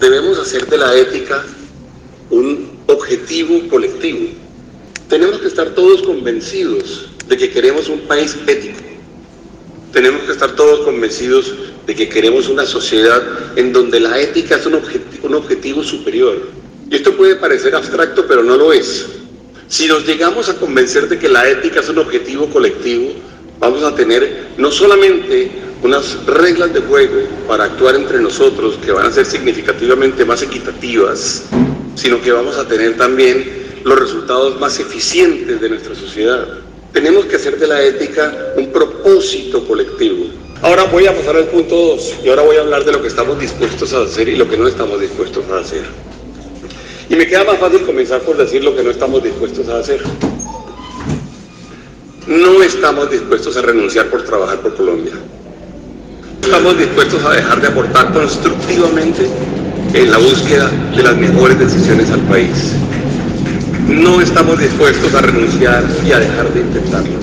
Debemos hacer de la ética un objetivo colectivo. Tenemos que estar todos convencidos de que queremos un país ético. Tenemos que estar todos convencidos de que queremos una sociedad en donde la ética es un, un objetivo superior. Y esto puede parecer abstracto, pero no lo es. Si nos llegamos a convencer de que la ética es un objetivo colectivo, vamos a tener no solamente unas reglas de juego para actuar entre nosotros que van a ser significativamente más equitativas, sino que vamos a tener también los resultados más eficientes de nuestra sociedad. Tenemos que hacer de la ética un propósito colectivo. Ahora voy a pasar al punto 2 y ahora voy a hablar de lo que estamos dispuestos a hacer y lo que no estamos dispuestos a hacer. Y me queda más fácil comenzar por decir lo que no estamos dispuestos a hacer. No estamos dispuestos a renunciar por trabajar por Colombia. Estamos dispuestos a dejar de aportar constructivamente en la búsqueda de las mejores decisiones al país. No estamos dispuestos a renunciar y a dejar de intentarlo.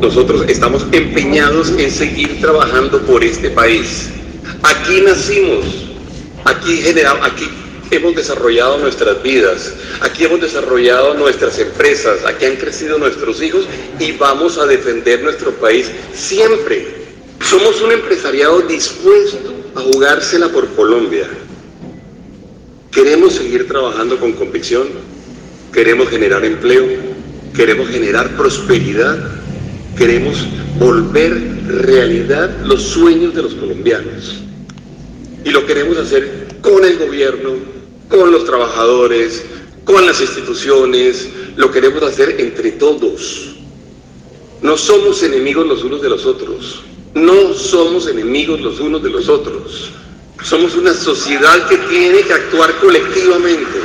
Nosotros estamos empeñados en seguir trabajando por este país. Aquí nacimos, aquí generamos, aquí hemos desarrollado nuestras vidas, aquí hemos desarrollado nuestras empresas, aquí han crecido nuestros hijos y vamos a defender nuestro país siempre. Somos un empresariado dispuesto a jugársela por Colombia. Queremos seguir trabajando con convicción, queremos generar empleo, queremos generar prosperidad, queremos volver realidad los sueños de los colombianos. Y lo queremos hacer con el gobierno, con los trabajadores, con las instituciones, lo queremos hacer entre todos. No somos enemigos los unos de los otros, no somos enemigos los unos de los otros. Somos una sociedad que tiene que actuar colectivamente.